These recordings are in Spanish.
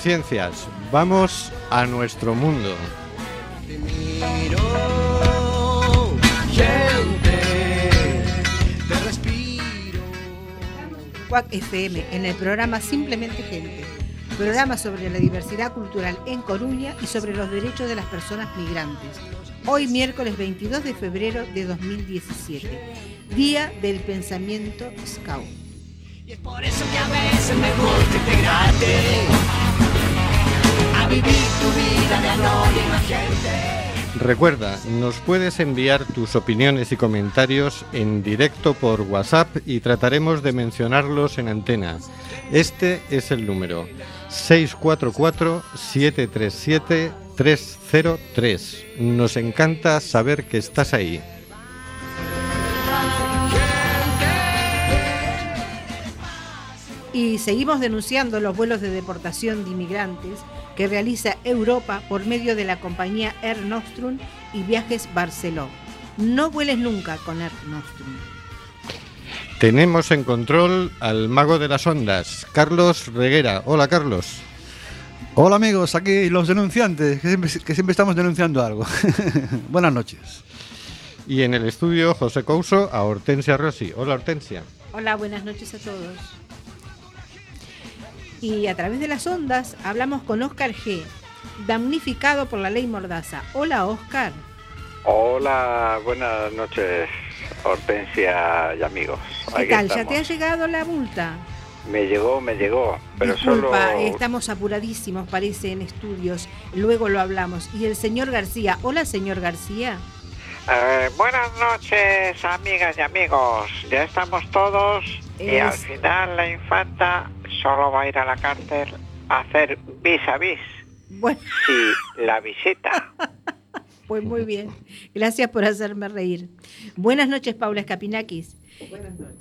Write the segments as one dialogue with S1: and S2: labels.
S1: conciencias. Vamos a nuestro mundo.
S2: Cuac FM en el programa Simplemente Gente, programa sobre la diversidad cultural en Coruña y sobre los derechos de las personas migrantes. Hoy miércoles 22 de febrero de 2017, Día del Pensamiento Scout. Y es por eso que a veces me gusta integrarte
S1: vivir tu vida de anónima gente. Recuerda, nos puedes enviar tus opiniones y comentarios en directo por WhatsApp y trataremos de mencionarlos en antena. Este es el número 644-737-303. Nos encanta saber que estás ahí.
S2: Y seguimos denunciando los vuelos de deportación de inmigrantes que realiza Europa por medio de la compañía Air Nostrum y Viajes Barceló. No vueles nunca con Air Nostrum.
S1: Tenemos en control al mago de las ondas, Carlos Reguera. Hola, Carlos.
S3: Hola amigos, aquí los denunciantes, que siempre, estamos denunciando algo. Buenas noches.
S1: Y en el estudio José Couso a Hortensia Rossi. Hola Hortensia.
S2: Hola, buenas noches a todos y a través de las ondas hablamos con Oscar G., damnificado por la ley Mordaza. Hola, Oscar.
S4: Hola, buenas noches, Hortensia y amigos.
S2: ¿Qué tal? ¿Ya te ha llegado la multa?
S4: Me llegó, me llegó, pero Disculpa,
S2: estamos apuradísimos, parece, en estudios. Luego lo hablamos. Y el señor García. Hola, señor García.
S5: Eh, buenas noches, amigas y amigos. Ya estamos todos y al final la infanta solo va a ir a la cárcel a hacer vis a vis. Bueno. Sí, la visita.
S2: Pues muy bien. Gracias por hacerme reír. Buenas noches, Paula Escapinakis.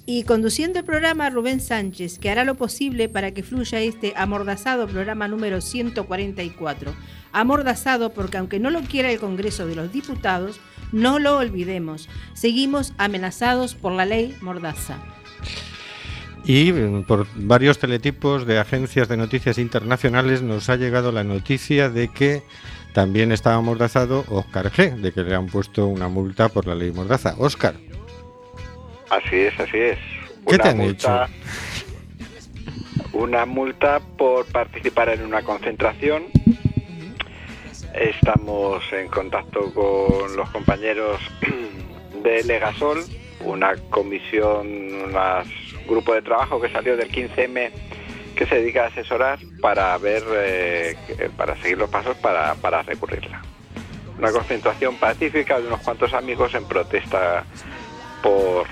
S2: Y conduciendo el programa Rubén Sánchez, que hará lo posible para que fluya este amordazado programa número 144. Amordazado porque aunque no lo quiera el Congreso de los Diputados, no lo olvidemos. Seguimos amenazados por la ley Mordaza.
S1: Y mm, por varios teletipos de agencias de noticias internacionales nos ha llegado la noticia de que también estaba mordazado Oscar G, de que le han puesto una multa por la ley Mordaza. Oscar.
S4: Así es, así es.
S1: ¿Qué te han hecho?
S4: Una multa por participar en una concentración. Estamos en contacto con los compañeros de Legasol, una comisión, unas grupo de trabajo que salió del 15M que se dedica a asesorar para ver, eh, para seguir los pasos para, para recurrirla. Una concentración pacífica de unos cuantos amigos en protesta por,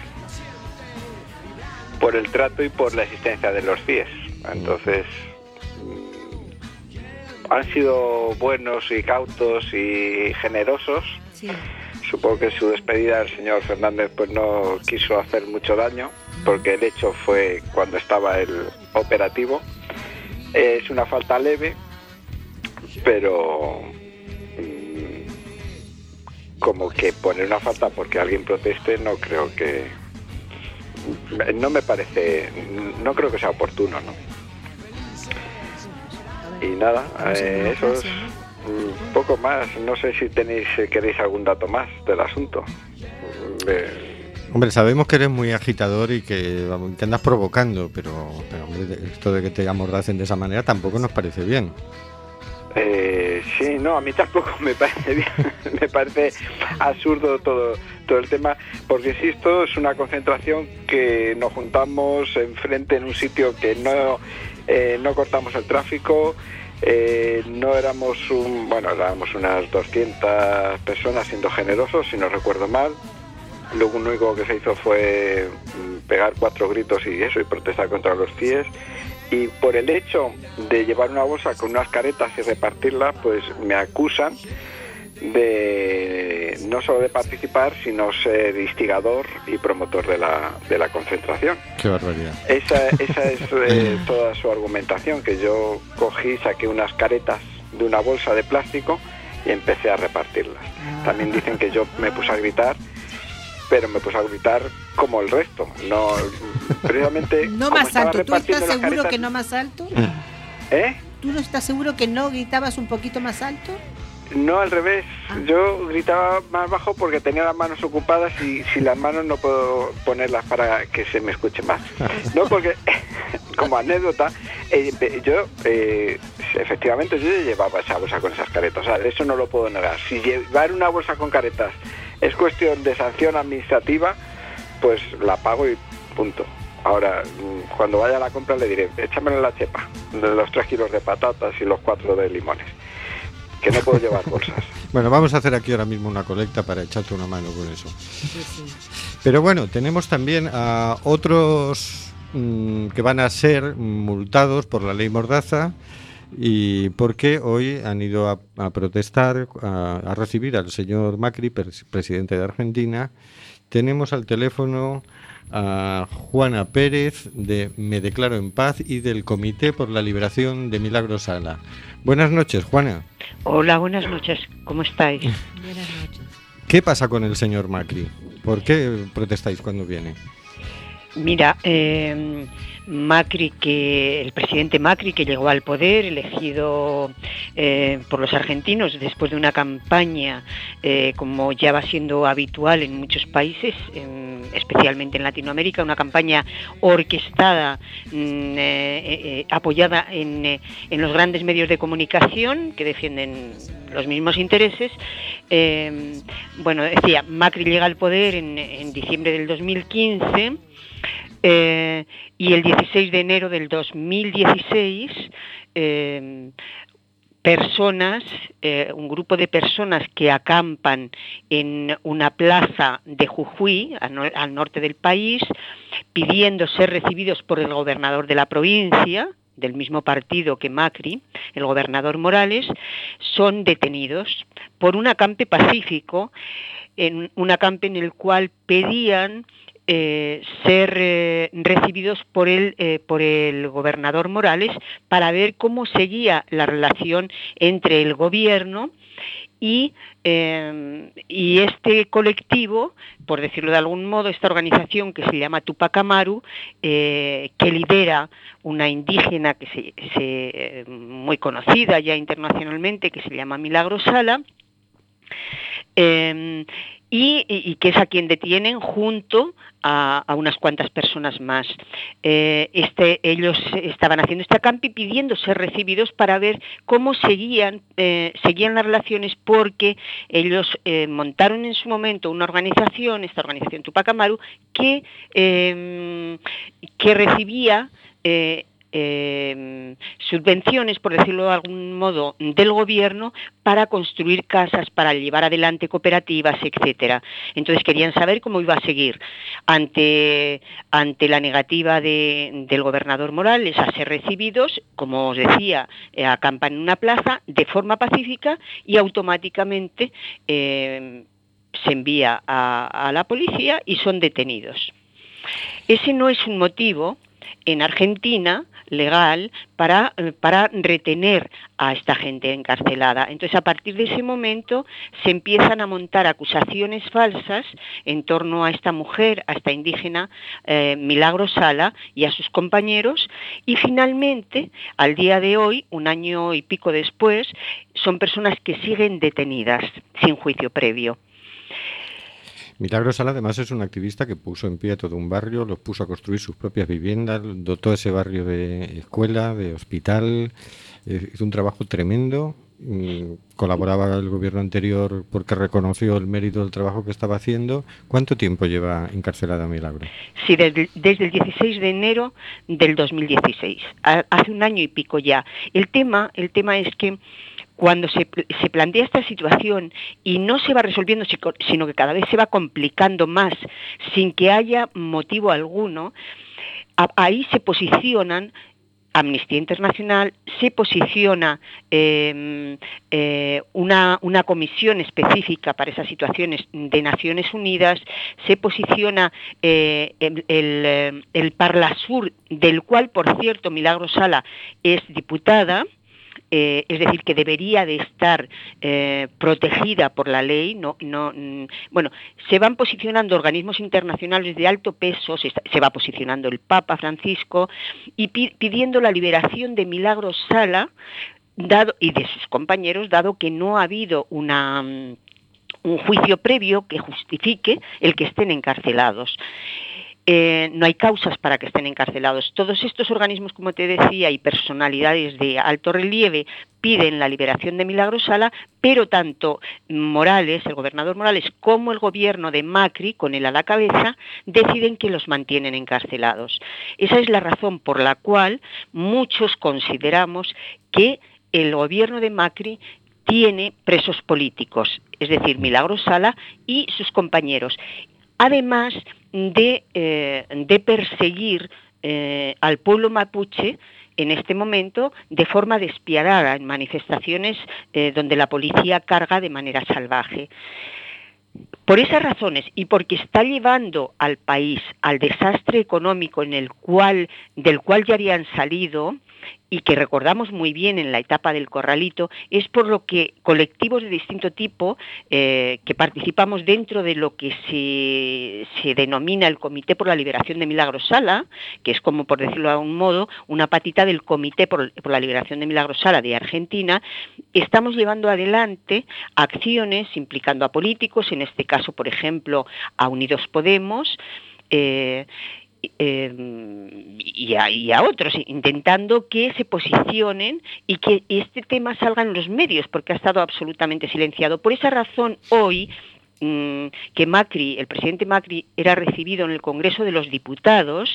S4: por el trato y por la existencia de los CIES. Entonces, mm, han sido buenos y cautos y generosos. Supongo que en su despedida el señor Fernández pues no quiso hacer mucho daño porque el hecho fue cuando estaba el operativo. Es una falta leve, pero mm, como que poner una falta porque alguien proteste no creo que no me parece no creo que sea oportuno no y nada eh, eso es un poco más. No sé si tenéis queréis algún dato más del asunto.
S1: Hombre, sabemos que eres muy agitador y que te andas provocando, pero, esto de que te amordacen de esa manera tampoco nos parece bien.
S4: Eh, sí, no, a mí tampoco me parece absurdo todo, todo el tema, porque insisto, es una concentración que nos juntamos enfrente en un sitio que no, eh, no cortamos el tráfico, Eh, no éramos un, bueno, éramos unas 200 personas siendo generosos, si no recuerdo mal. Lo único que se hizo fue mm, pegar cuatro gritos y eso y protestar contra los CIES. Y por el hecho de llevar una bolsa con unas caretas y repartirla, pues me acusan de no solo de participar, sino ser instigador y promotor de la, de la concentración.
S1: Qué barbaridad.
S4: Esa, esa es eh, toda su argumentación, que yo cogí, saqué unas caretas de una bolsa de plástico y empecé a repartirlas. También dicen que yo me puse a gritar, pero me puse a gritar como el resto, no precisamente
S2: No más alto. ¿Tú estás seguro
S4: caretas-
S2: que no más alto?
S4: ¿Eh?
S2: ¿Tú no estás seguro que no gritabas un poquito más alto?
S4: No, al revés.
S2: Ah.
S4: Yo gritaba más bajo porque tenía las manos ocupadas y si las manos no puedo ponerlas para que se me escuche más. No, porque como anécdota, eh, yo eh, efectivamente yo llevaba esa bolsa con esas caretas. O sea, eso no lo puedo negar. Si llevar una bolsa con caretas es cuestión de sanción administrativa, pues la pago y punto. Ahora, mm, cuando vaya a la compra le diré, échamelo en la chepa, de los tres kilos de patatas y los cuatro de limones, que no puedo llevar bolsas.
S1: Bueno, vamos a hacer aquí ahora mismo una colecta para echarte una mano con eso. Pero bueno, tenemos también a otros mm, que van a ser multados por la ley Mordaza y porque hoy han ido a, a protestar, a, a recibir al señor Macri, pres- presidente de Argentina. Tenemos al teléfono a Juana Pérez de Me Declaro en Paz y del Comité por la Liberación de Milagro Sala. Buenas noches, Juana.
S6: Hola, buenas noches. ¿Cómo estáis?
S2: Buenas noches.
S1: ¿Qué pasa con el señor Macri? ¿Por qué protestáis cuando viene?
S6: Mira, eh, Macri, que el presidente Macri, que llegó al poder, elegido eh, por los argentinos después de una campaña, eh, como ya va siendo habitual en muchos países, en- especialmente en Latinoamérica, una campaña orquestada, mm, eh, apoyada en, los grandes medios de comunicación que defienden los mismos intereses. Bueno, decía, Macri llega al poder en, diciembre del 2015. Eh, y el 16 de enero del 2016, eh, personas, eh, un grupo de personas que acampan en una plaza de Jujuy, al, nor- al norte del país, pidiendo ser recibidos por el gobernador de la provincia, del mismo partido que Macri, el gobernador Morales, son detenidos por un acampe pacífico, un acampe en el cual pedían eh, ser eh, recibidos por el, eh, por el gobernador Morales para ver cómo seguía la relación entre el gobierno y, y este colectivo, por decirlo de algún modo, esta organización que se llama Tupac Amaru, que lidera una indígena que se, se, muy conocida ya internacionalmente, que se llama Milagro Sala, y, que es a quien detienen junto a, unas cuantas personas más. Eh, este, ellos estaban haciendo esta campi pidiendo ser recibidos para ver cómo seguían, eh, seguían las relaciones porque ellos eh, montaron en su momento una organización, esta organización Tupac Amaru, que, eh, que recibía eh, subvenciones, por decirlo de algún modo, del gobierno para construir casas, para llevar adelante cooperativas, etcétera. Entonces querían saber cómo iba a seguir ante, ante la negativa de- del gobernador Morales a ser recibidos, como os decía, eh, acampan en una plaza de forma pacífica y automáticamente eh, se envía a la policía y son detenidos. Ese no es un motivo en Argentina legal para, eh, para retener a esta gente encarcelada. Entonces, a partir de ese momento se empiezan a montar acusaciones falsas en torno a esta mujer, a esta indígena eh, Milagro Sala y a sus compañeros y finalmente, al día de hoy, un año y pico después, son personas que siguen detenidas sin juicio previo.
S1: Milagro Sala además es un activista que puso en pie a todo un barrio, los puso a construir sus propias viviendas, dotó ese barrio de escuela, de hospital, eh, hizo un trabajo tremendo mm, colaboraba el gobierno anterior porque reconoció el mérito del trabajo que estaba haciendo. ¿Cuánto tiempo lleva encarcelada Milagro?
S6: Sí, desde, desde el 16 de enero del 2016, hace un año y pico ya. El tema, el tema es que cuando se, plantea esta situación y no se va resolviendo, sino que cada vez se va complicando más sin que haya motivo alguno, ahí se posicionan Amnistía Internacional se posiciona em, eh, una, comisión específica para esas situaciones de Naciones Unidas, se posiciona eh, el, el, el Parlasur, del cual, por cierto, Milagro Sala es diputada, eh, es decir, que debería de estar eh, protegida por la ley. No, no, mm, bueno, se van posicionando organismos internacionales de alto peso, se, va posicionando el Papa Francisco y pidiendo la liberación de Milagros Sala dado, y de sus compañeros, dado que no ha habido mm, un juicio previo que justifique el que estén encarcelados. Eh, no hay causas para que estén encarcelados. Todos estos organismos, como te decía, y personalidades de alto relieve piden la liberación de Milagro Sala, pero tanto Morales, el gobernador Morales, como el gobierno de Macri, con él a la cabeza, deciden que los mantienen encarcelados. Esa es la razón por la cual muchos consideramos que el gobierno de Macri tiene presos políticos, es decir, Milagro Sala y sus compañeros. Además, eh, de, perseguir eh, al pueblo mapuche en este momento de forma despiadada en manifestaciones eh, donde la policía carga de manera salvaje. Por esas razones y porque está llevando al país al desastre económico en el cual, del cual ya habían salido, y que recordamos muy bien en la etapa del corralito, es por lo que colectivos de distinto tipo eh, que participamos dentro de lo que se, denomina el Comité por la Liberación de Milagros Sala, que es como por decirlo de algún modo, una patita del Comité por, por la Liberación de Milagros Sala de Argentina, estamos llevando adelante acciones implicando a políticos, en este caso, por ejemplo, a Unidos Podemos, eh, Em, y, a, otros, intentando que se posicionen y que este tema salga en los medios, porque ha estado absolutamente silenciado. Por esa razón, hoy mm, que Macri, el presidente Macri, era recibido en el Congreso de los Diputados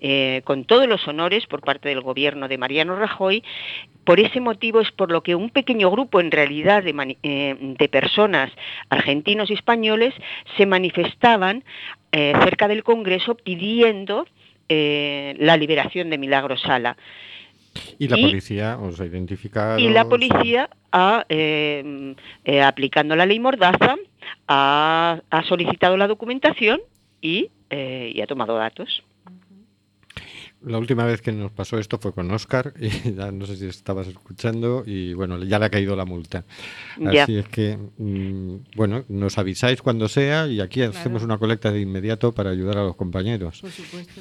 S6: eh, con todos los honores por parte del gobierno de Mariano Rajoy. Por ese motivo es por lo que un pequeño grupo, en realidad, de, eh, de personas argentinos y españoles se manifestaban eh, cerca del Congreso pidiendo eh, la liberación de Milagro Sala.
S1: ¿Y la policía os ha identificado?
S6: Y la policía, ha, eh, aplicando la ley Mordaza, ha, solicitado la documentación y ha tomado datos.
S1: La última vez que nos pasó esto fue con Oscar, y ya no sé si estabas escuchando, y bueno, ya le ha caído la multa. Así es que, mm, bueno, nos avisáis cuando sea y aquí hacemos una colecta de inmediato para ayudar a los compañeros. Por supuesto.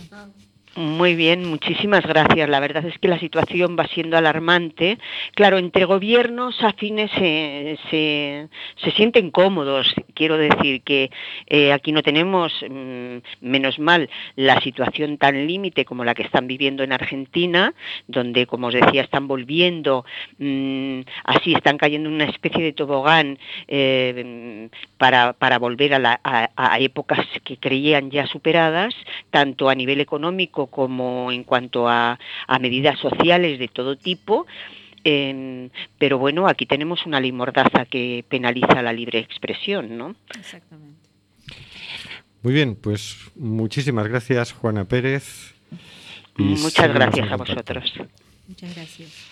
S6: Muy bien, muchísimas gracias. La verdad es que la situación va siendo alarmante. Claro, entre gobiernos afines se, se, sienten cómodos. Quiero decir que eh, aquí no tenemos, mm, menos mal, la situación tan límite como la que están viviendo en Argentina, donde, como os decía, están volviendo, mm, así están cayendo en una especie de tobogán eh, para, para, volver a épocas que creían ya superadas, tanto a nivel económico, como en cuanto a, medidas sociales de todo tipo. pero bueno, aquí tenemos una ley mordaza que penaliza la libre expresión, ¿no? Exactamente.
S1: Muy bien, pues muchísimas gracias, Juana Pérez.
S6: Muchas gracias a vosotros. Muchas gracias.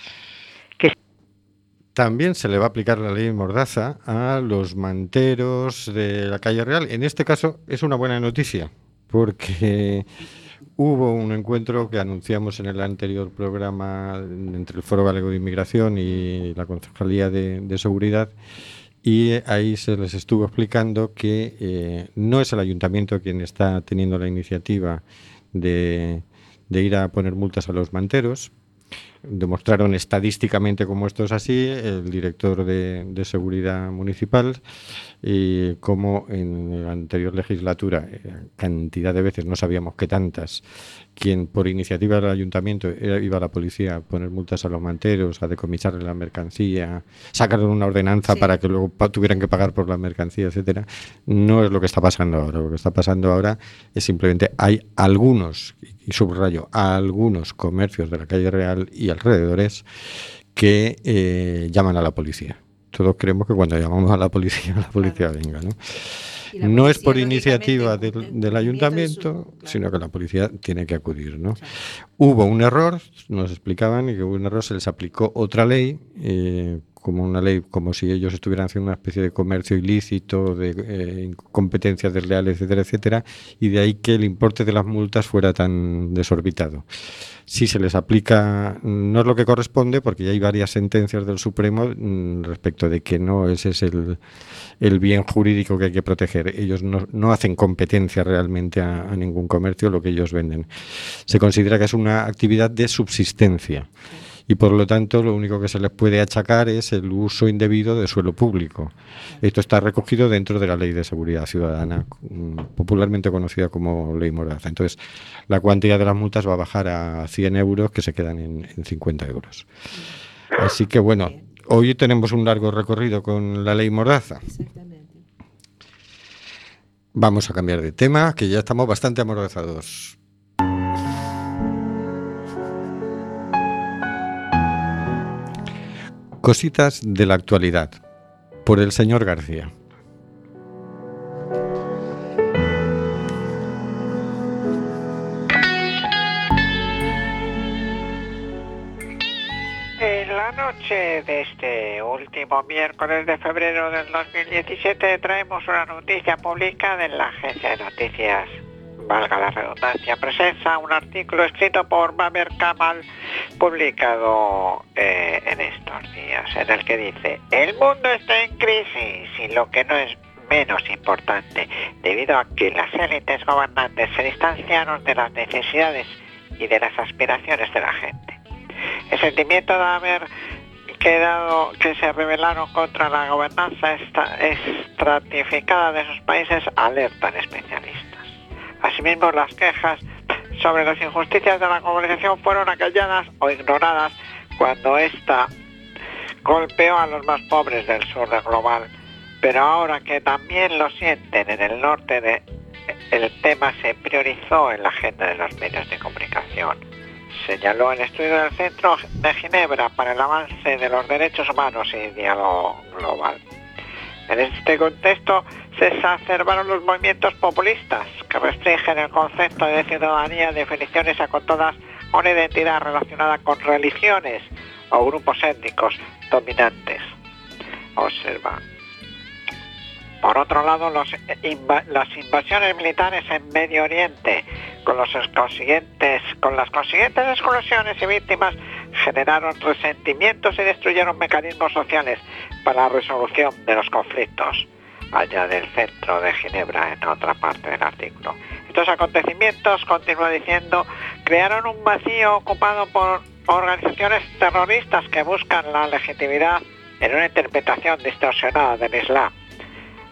S1: También se le va a aplicar la ley Mordaza a los manteros de la calle Real. En este caso es una buena noticia, porque Hubo un encuentro que anunciamos en el anterior programa entre el Foro Galego de Inmigración y la Concejalía de, Seguridad y ahí se les estuvo explicando que eh, no es el ayuntamiento quien está teniendo la iniciativa de, ir a poner multas a los manteros. Demostraron estadísticamente cómo esto es así, el director de, Seguridad Municipal, y cómo en la anterior legislatura, eh, cantidad de veces, no sabíamos qué tantas, quien por iniciativa del ayuntamiento iba a la policía a poner multas a los manteros, a decomisarle la mercancía, sacarle una ordenanza para que luego tuvieran que pagar por la mercancía, etcétera, no es lo que está pasando ahora. Lo que está pasando ahora es simplemente hay algunos, y subrayo, algunos comercios de la calle Real y alrededores que eh, llaman a la policía todos creemos que cuando llamamos a la policía, la policía venga, ¿no? No es por iniciativa del, ayuntamiento, sino que la policía tiene que acudir, ¿no? Hubo un error, nos explicaban, y que hubo un error, se les aplicó otra ley, eh, como una ley, como si ellos estuvieran haciendo una especie de comercio ilícito, de eh, competencias desleales, etcétera, etcétera, y de ahí que el importe de las multas fuera tan desorbitado. Si se les aplica, no es lo que corresponde, porque ya hay varias sentencias del Supremo mm, respecto de que no ese es el, el bien jurídico que hay que proteger. Ellos no, no hacen competencia realmente a, a ningún comercio lo que ellos venden. Se considera que es una actividad de subsistencia y por lo tanto lo único que se les puede achacar es el uso indebido de suelo público. Esto está recogido dentro de la Ley de Seguridad Ciudadana, mm, popularmente conocida como Ley Mordaza. Entonces, la cuantía de las multas va a bajar a 100 euros que se quedan en, 50 euros. Así que bueno, hoy tenemos un largo recorrido con la Ley Mordaza. Vamos a cambiar de tema, que ya estamos bastante amordazados. Cositas de la actualidad, por el señor García.
S5: En la noche de este último miércoles de febrero del 2017 traemos una noticia publicada en la agencia de noticias valga la redundancia, presenta un artículo escrito por Baber Kamal, publicado eh, en estos días, en el que dice, el mundo está en crisis y lo que no es menos importante, debido a que las élites gobernantes se distanciaron de las necesidades y de las aspiraciones de la gente. El sentimiento de haber quedado que se rebelaron contra la gobernanza estratificada de esos países alertan especialistas. Asimismo, las quejas sobre las injusticias de la globalización fueron acalladas o ignoradas cuando ésta golpeó a los más pobres del sur del global. Pero ahora que también lo sienten en el norte, de, el tema se priorizó en la agenda de los medios de comunicación. Señaló el estudio del Centro de Ginebra para el avance de los derechos humanos y diálogo global. En este contexto se exacerbaron los movimientos populistas que restringen el concepto de ciudadanía definiciones a con todas una identidad relacionada con religiones o grupos étnicos dominantes. Observa. Por otro lado, las invasiones militares en Medio Oriente, con, los consiguientes, con las consiguientes exclusiones y víctimas, generaron resentimientos y destruyeron mecanismos sociales para la resolución de los conflictos allá del centro de Ginebra, en otra parte del artículo. Estos acontecimientos, continúa diciendo, crearon un vacío ocupado por organizaciones terroristas que buscan la legitimidad en una interpretación distorsionada del Islam.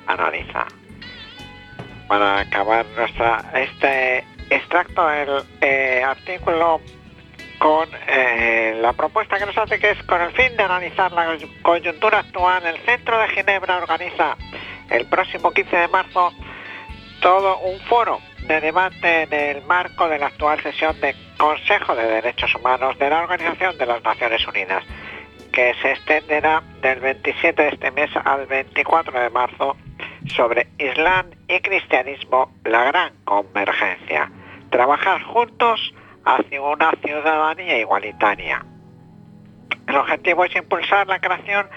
S5: Analiza. Para acabar nuestra, este extracto del eh, artículo con eh, la propuesta que nos hace que es con el fin de analizar la coyuntura actual, el Centro de Ginebra organiza el próximo 15 de marzo todo un foro de debate en el marco de la actual sesión del Consejo de Derechos Humanos de la Organización de las Naciones Unidas, que se extenderá del 27 de este mes al 24 de marzo sobre Islam y cristianismo, la gran convergencia. Trabajar juntos hacia una ciudadanía igualitaria. El objetivo es impulsar la creación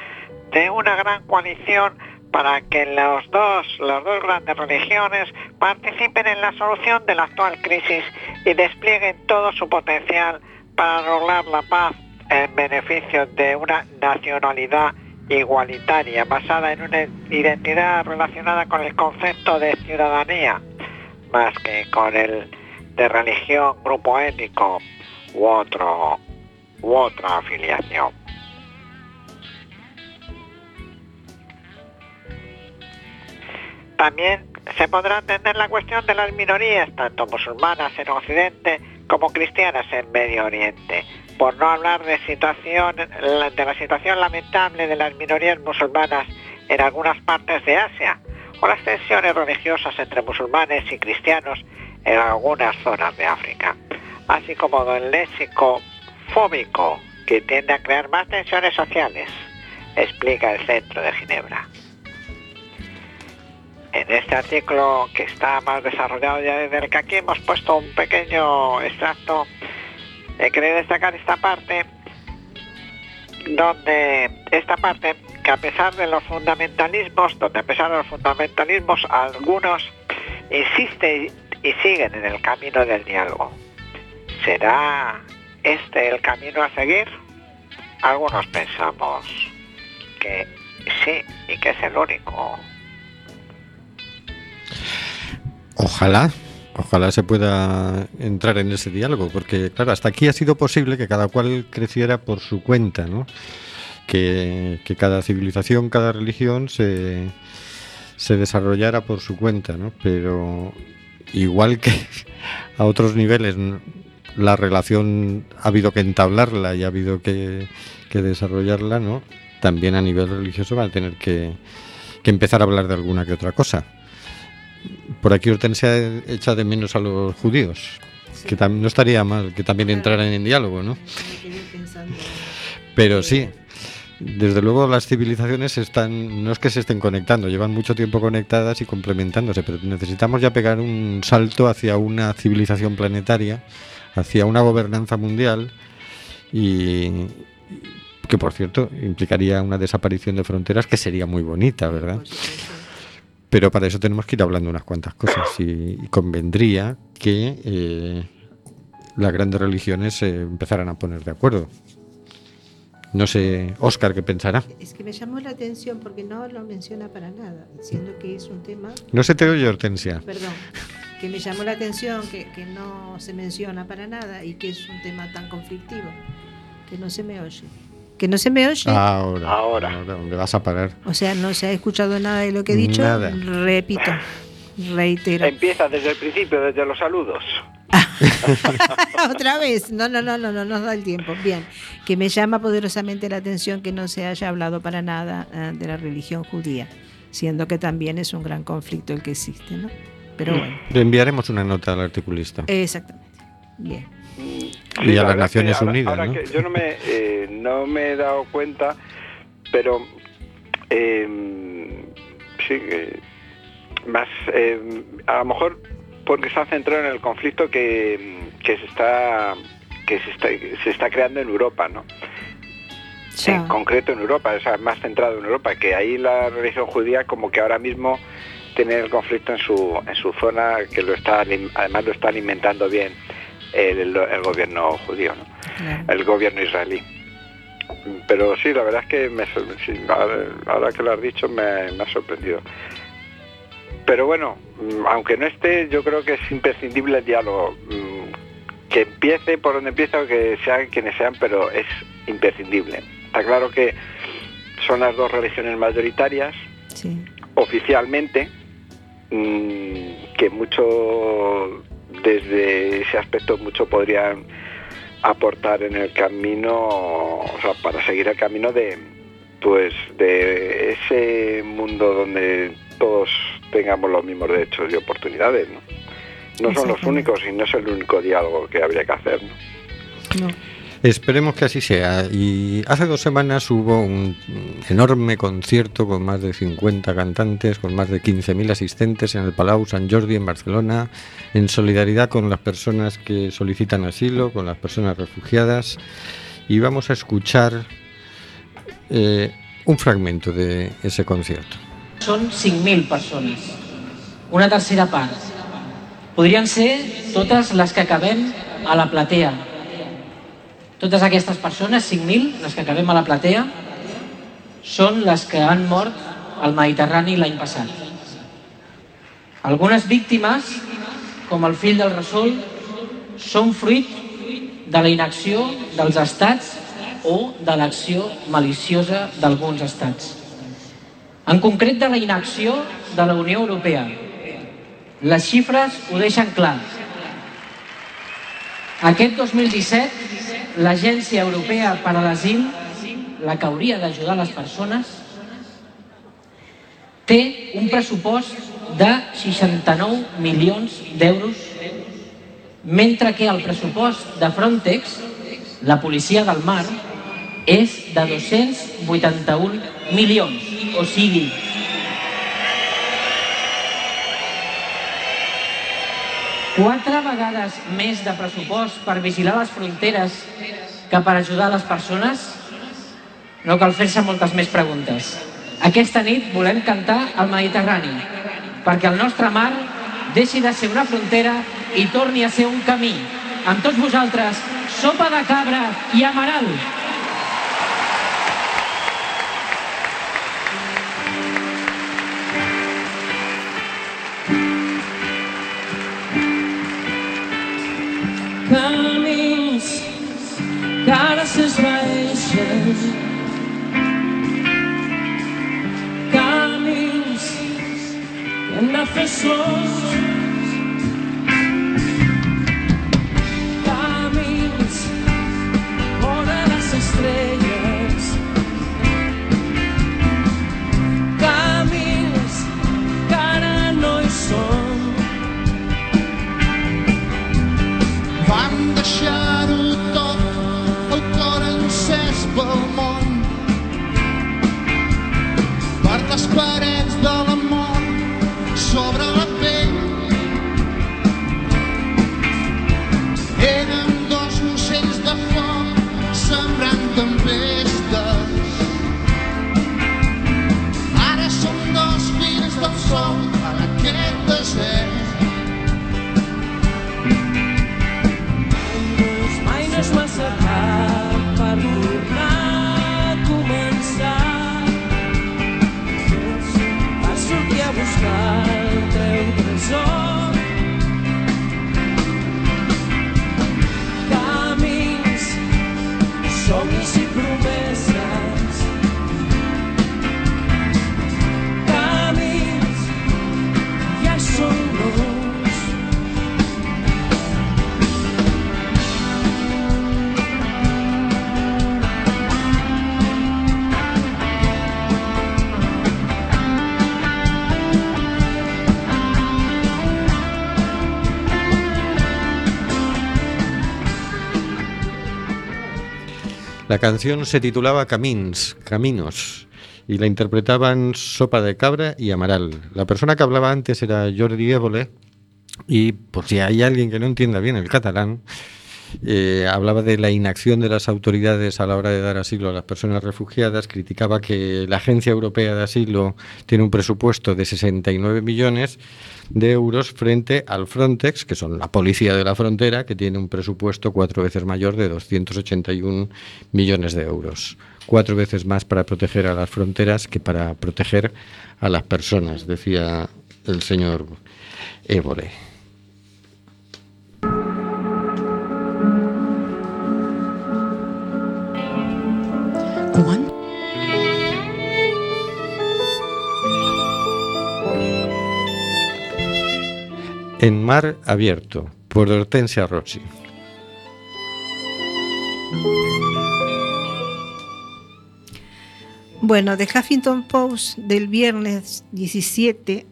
S5: de una gran coalición para que los dos, las dos grandes religiones participen en la solución de la actual crisis y desplieguen todo su potencial para lograr la paz en beneficio de una nacionalidad igualitaria basada en una identidad relacionada con el concepto de ciudadanía más que con el de religión, grupo étnico u otro u otra afiliación. También se podrá atender la cuestión de las minorías, tanto musulmanas en Occidente como cristianas en Medio Oriente, por no hablar de, de la situación lamentable de las minorías musulmanas en algunas partes de Asia, o las tensiones religiosas entre musulmanes y cristianos en algunas zonas de África, así como del léxico fóbico que tiende a crear más tensiones sociales, explica el Centro de Ginebra. En este artículo que está más desarrollado ya desde el que aquí hemos puesto un pequeño extracto, he querido destacar esta parte donde esta parte que a pesar de los fundamentalismos, donde a pesar de los fundamentalismos algunos insisten y siguen en el camino del diálogo. ¿Será este el camino a seguir? Algunos pensamos que sí y que es el único.
S1: Ojalá, ojalá se pueda entrar en ese diálogo, porque claro, hasta aquí ha sido posible que cada cual creciera por su cuenta, ¿no? Que, cada civilización, cada religión se, se desarrollara por su cuenta, ¿no? Pero igual que a otros niveles la relación ha habido que entablarla y ha habido que, desarrollarla, ¿no? También a nivel religioso va a tener que, empezar a hablar de alguna que otra cosa. Por aquí Hortensia echa de menos a los judíos, que no estaría mal que también entraran en diálogo, ¿no? Pero sí, desde luego las civilizaciones están, no es que se estén conectando, llevan mucho tiempo conectadas y complementándose, pero necesitamos ya pegar un salto hacia una civilización planetaria, hacia una gobernanza mundial y que por cierto implicaría una desaparición de fronteras que sería muy bonita, ¿verdad? Pero para eso tenemos que ir hablando unas cuantas cosas y, convendría que eh, las grandes religiones se empezaran a poner de acuerdo. No sé, Oscar, ¿qué pensará?
S2: Es que me llamó la atención porque no lo menciona para nada, diciendo que es un tema...
S1: No se te oye, Hortensia.
S2: Perdón, que me llamó la atención que, que no se menciona para nada y que es un tema tan conflictivo, que no se me oye. ¿Que no se me oye?
S1: Ahora, ahora. ahora ¿Dónde vas a parar?
S2: O sea, no se ha escuchado nada de lo que he dicho. Nada. Repito, reitero.
S4: Empieza desde el principio, desde los saludos.
S2: Otra vez, no, no, no, no, no nos da el tiempo. Bien, que me llama poderosamente la atención que no se haya hablado para nada eh, de la religión judía, siendo que también es un gran conflicto el que existe, ¿no? Pero bueno.
S1: Le enviaremos una nota al articulista.
S2: Exactamente. Bien.
S1: y a las Naciones Unidas.
S4: Ahora que yo no me, eh, no me he dado cuenta, pero eh, sí, más, a lo mejor porque se ha centrado en el conflicto que, que se está que se está, se está creando en Europa, ¿no? En concreto en Europa, o sea, más centrado en Europa, que ahí la religión judía como que ahora mismo tiene el conflicto en su, en su zona, que lo está además lo está alimentando bien el, gobierno judío, ¿no? el gobierno israelí. Pero sí, la verdad es que me, ahora, que lo has dicho me, me ha sorprendido. Pero bueno, mm, aunque no esté, yo creo que es imprescindible el diálogo. Mm, que empiece por donde empieza o que sean quienes sean, pero es imprescindible. Está claro que son las dos religiones mayoritarias, oficialmente, mm, que mucho, desde ese aspecto, mucho podrían aportar en el camino, o sea, para seguir el camino de, pues, de ese mundo donde todos tengamos los mismos derechos y oportunidades. No, no son los únicos y no es el único diálogo que habría que hacer. ¿no?
S1: Esperemos que así sea. Y hace dos semanas hubo un enorme concierto con más de 50 cantantes, con más de 15.000 asistentes en el Palau San Jordi en Barcelona, en solidaridad con las personas que solicitan asilo, con las personas refugiadas. Y vamos a escuchar eh, un fragmento de ese concierto.
S7: Són 5.000 persones, una tercera part. Podrien ser totes les que acabem a la platea. Totes aquestes persones, 5.000, les que acabem a la platea, són les que han mort al Mediterrani l'any passat. Algunes víctimes, com el fill del Rasul, són fruit de la inacció dels estats o de l'acció maliciosa d'alguns estats. En concret de la inacció de la Unió Europea. Les xifres ho deixen clar. Aquest 2017, l'Agència Europea per a l'Asil, la que hauria d'ajudar les persones, té un pressupost de 69 milions d'euros, mentre que el pressupost de Frontex, la policia del mar, és de 281 milions. O sigui, quatre vegades més de pressupost per vigilar les fronteres que per ajudar les persones, no cal fer-se moltes més preguntes. Aquesta nit volem cantar al Mediterrani, perquè el nostre mar deixi de ser una frontera i torni a ser un camí. Amb tots vosaltres, sopa de cabra i amaral.
S8: S'esvaeixen. Camins que hem de fer sols. Camins
S1: La canción se titulaba Camins, Caminos, y la interpretaban Sopa de Cabra y Amaral. La persona que hablaba antes era Jordi Évole, y por si hay alguien que no entienda bien el catalán, eh, hablaba de la inacción de las autoridades a la hora de dar asilo a las personas refugiadas, criticaba que la Agencia Europea de Asilo tiene un presupuesto de 69 millones de euros frente al Frontex, que son la policía de la frontera, que tiene un presupuesto cuatro veces mayor de 281 millones de euros. Cuatro veces más para proteger a las fronteras que para proteger a las personas, decía el señor Évole. En mar abierto, por Hortensia Rossi.
S2: Bueno, de Huffington Post del viernes 17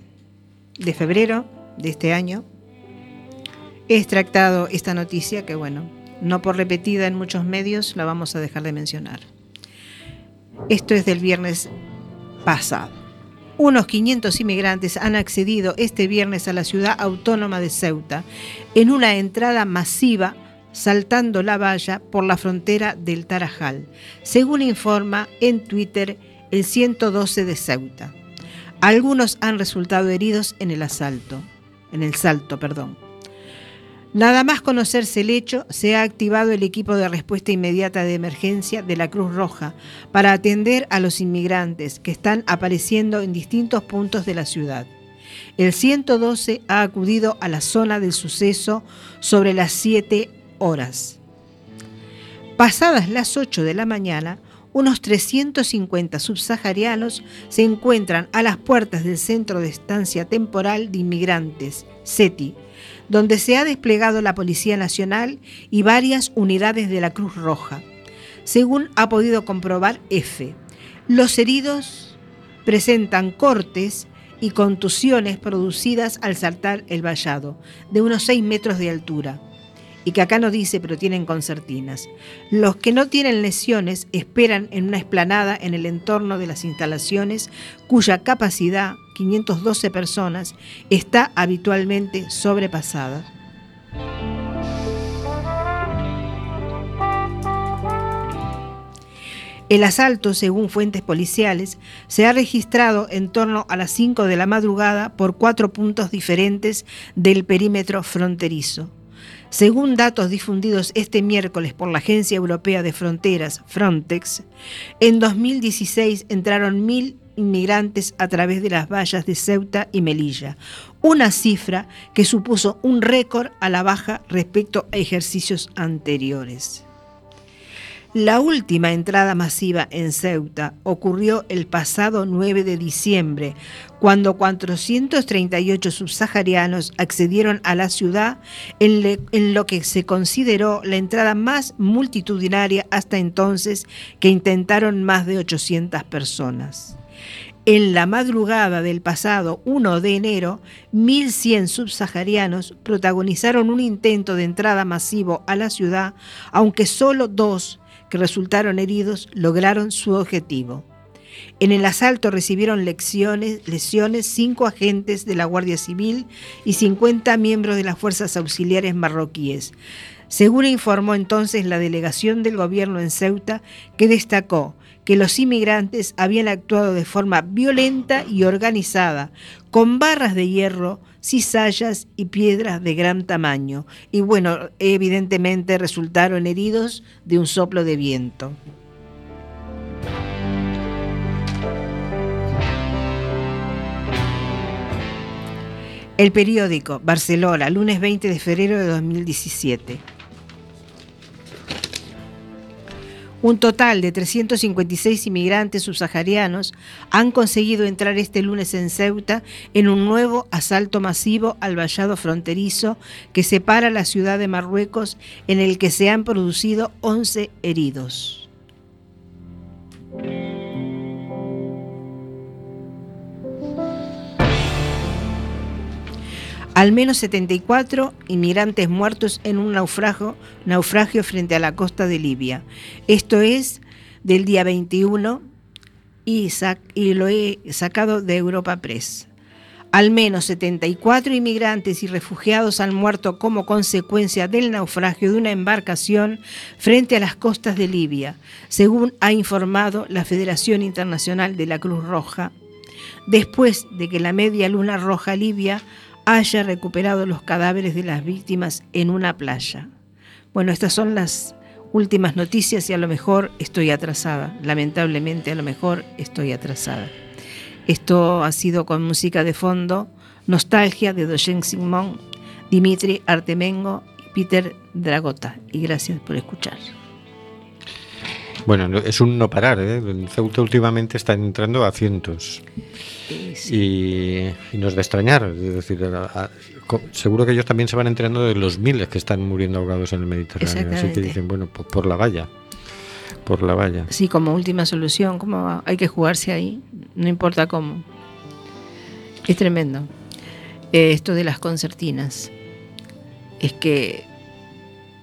S2: de febrero de este año he extractado esta noticia que, bueno, no por repetida en muchos medios la vamos a dejar de mencionar. Esto es del viernes pasado. Unos 500 inmigrantes han accedido este viernes a la ciudad autónoma de Ceuta en una entrada masiva saltando la valla por la frontera del Tarajal, según informa en Twitter el 112 de Ceuta. Algunos han resultado heridos en el asalto, en el salto, perdón. Nada más conocerse el hecho, se ha activado el equipo de respuesta inmediata de emergencia de la Cruz Roja para atender a los inmigrantes que están apareciendo en distintos puntos de la ciudad. El 112 ha acudido a la zona del suceso sobre las 7 horas. Pasadas las 8 de la mañana, unos 350 subsaharianos se encuentran a las puertas del Centro de Estancia Temporal de Inmigrantes, CETI, donde se ha desplegado la Policía Nacional y varias unidades de la Cruz Roja. Según ha podido comprobar F, los heridos presentan cortes y contusiones producidas al saltar el vallado, de unos 6 metros de altura, y que acá no dice, pero tienen concertinas. Los que no tienen lesiones esperan en una esplanada en el entorno de las instalaciones, cuya capacidad, 512 personas, está habitualmente sobrepasada. El asalto, según fuentes policiales, se ha registrado en torno a las 5 de la madrugada por cuatro puntos diferentes del perímetro fronterizo. Según datos difundidos este miércoles por la Agencia Europea de Fronteras, Frontex, en 2016 entraron mil inmigrantes a través de las vallas de Ceuta y Melilla, una cifra que supuso un récord a la baja respecto a ejercicios anteriores. La última entrada masiva en Ceuta ocurrió el pasado 9 de diciembre, cuando 438 subsaharianos accedieron a la ciudad en, en lo que se consideró la entrada más multitudinaria hasta entonces, que intentaron más de 800 personas. En la madrugada del pasado 1 de enero, 1.100 subsaharianos protagonizaron un intento de entrada masivo a la ciudad, aunque solo dos que resultaron heridos lograron su objetivo. En el asalto recibieron lesiones cinco agentes de la Guardia Civil y 50 miembros de las fuerzas auxiliares marroquíes. Según informó entonces la delegación del gobierno en Ceuta, que destacó que los inmigrantes habían actuado de forma violenta y organizada, con barras de hierro, cizallas y piedras de gran tamaño. Y bueno, evidentemente resultaron heridos de un soplo de viento. El periódico Barcelona, lunes 20 de febrero de 2017. Un total de 356 inmigrantes subsaharianos han conseguido entrar este lunes en Ceuta en un nuevo asalto masivo al vallado fronterizo que separa la ciudad de Marruecos en el que se han producido 11 heridos. Al menos 74 inmigrantes muertos en un naufragio, frente a la costa de Libia. Esto es del día 21 y, y lo he sacado de Europa Press. Al menos 74 inmigrantes y refugiados han muerto como consecuencia del naufragio de una embarcación frente a las costas de Libia, según ha informado la Federación Internacional de la Cruz Roja, después de que la Media Luna Roja Libia haya recuperado los cadáveres de las víctimas en una playa. Bueno, estas son las últimas noticias y a lo mejor estoy atrasada. Lamentablemente a lo mejor estoy atrasada. Esto ha sido con música de fondo, Nostalgia de Dojen Simón, Dimitri Artemengo y Peter Dragota. Y gracias por escuchar.
S1: Bueno, no- es un no parar, ¿eh? En Ceuta últimamente están entrando a cientos. Y, y no es de extrañar, es decir, a- a- seguro que ellos también se van enterando de los miles que están muriendo ahogados en el Mediterráneo. Así que dicen, bueno, pues por la valla, por la valla.
S2: Sí, como última solución, como hay que jugarse ahí, no importa cómo. Es tremendo. Eh, esto de las concertinas. Es que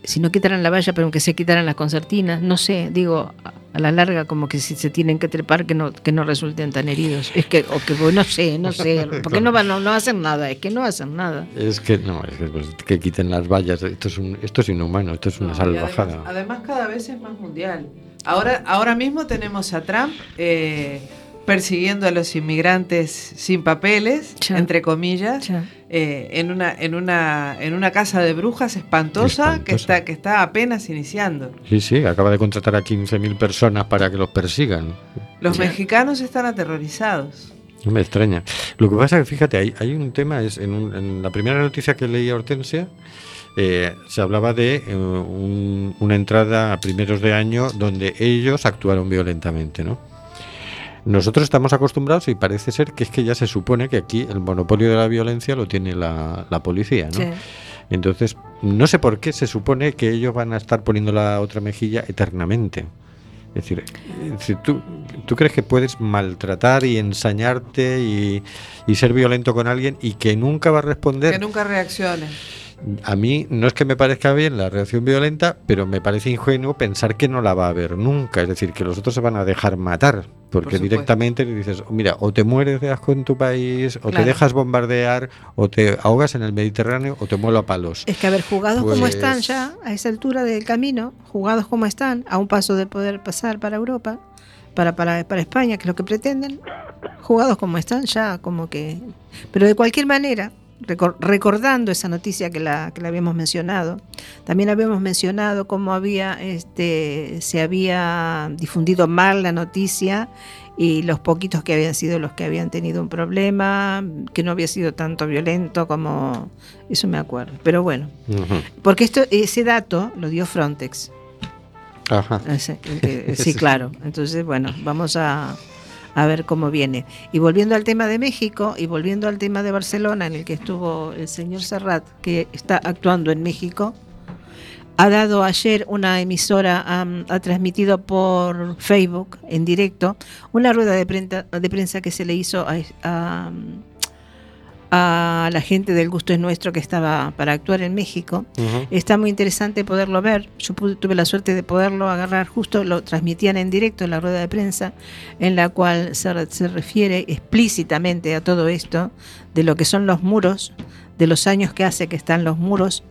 S2: si no quitaran la valla, pero aunque se quitaran las concertinas, no sé, digo, a, la larga como que si se tienen que trepar que no, que no resulten tan heridos. Es que, o que bueno, no sé, no sé, porque no van, no, no hacen nada, es que no hacen nada.
S1: Es que no, es que, pues, que quiten las vallas. Esto es, un, esto es inhumano, esto es una
S9: Y
S1: salvajada.
S9: Además, además, cada vez es más mundial. Ahora, ahora mismo tenemos a Trump eh, persiguiendo a los inmigrantes sin papeles, entre comillas, eh, en una en una en una casa de brujas espantosa, que está que está apenas iniciando.
S1: Sí, sí, acaba de contratar a 15.000 personas para que los persigan.
S9: Los mexicanos están aterrorizados.
S1: No me extraña. Lo que pasa es que, fíjate, hay, hay un tema, es en, un- en la primera noticia que leí a Hortensia, eh, se hablaba de eh, un- una entrada a primeros de año donde ellos actuaron violentamente, ¿no? Nosotros estamos acostumbrados y parece ser que es que ya se supone que aquí el monopolio de la violencia lo tiene la, la policía, ¿no?
S2: Sí.
S1: Entonces, no sé por qué se supone que ellos van a estar poniendo la otra mejilla eternamente. Es decir, es decir, ¿tú, ¿tú crees que puedes maltratar y ensañarte y, y ser violento con alguien y que nunca va a responder?
S9: Que nunca reaccione.
S1: A mí no es que me parezca bien la reacción violenta, pero me parece ingenuo pensar que no la va a haber nunca. Es decir, que los otros se van a dejar matar. Porque directamente le dices, mira, o te mueres de asco en tu país, o te dejas bombardear, o te ahogas en el Mediterráneo, o te muelo a palos.
S2: Es que, a ver, jugados como
S1: Pues-
S2: están ya, a esa altura del camino, jugados como están, a un paso de poder pasar para Europa, para, para, para España, que es lo que pretenden, jugados como están ya, como que... Pero de cualquier manera, recordando esa noticia que la, que la habíamos mencionado, también habíamos mencionado cómo había, este, se había difundido mal la noticia y los poquitos que habían sido los que habían tenido un problema, que no había sido tanto violento como... Eso me acuerdo. Pero bueno, porque esto, ese dato lo dio Frontex.
S1: Ajá.
S2: Que- sí, claro. Entonces, bueno, vamos a, a ver cómo viene. Y volviendo al tema de México y volviendo al tema de Barcelona, en el que estuvo el señor Serrat, que está actuando en México, ha dado ayer una emisora, am, ha transmitido por Facebook en directo una rueda de prensa, de prensa que se le hizo a, a- a la gente del gusto es nuestro que estaba para actuar en México.
S1: Ujú.
S2: Está muy interesante poderlo ver. Yo pude- tuve la suerte de poderlo agarrar justo, lo transmitían en directo en la rueda de prensa, en la cual se, se refiere explícitamente a todo esto, de lo que son los muros, de los años que hace que están los muros,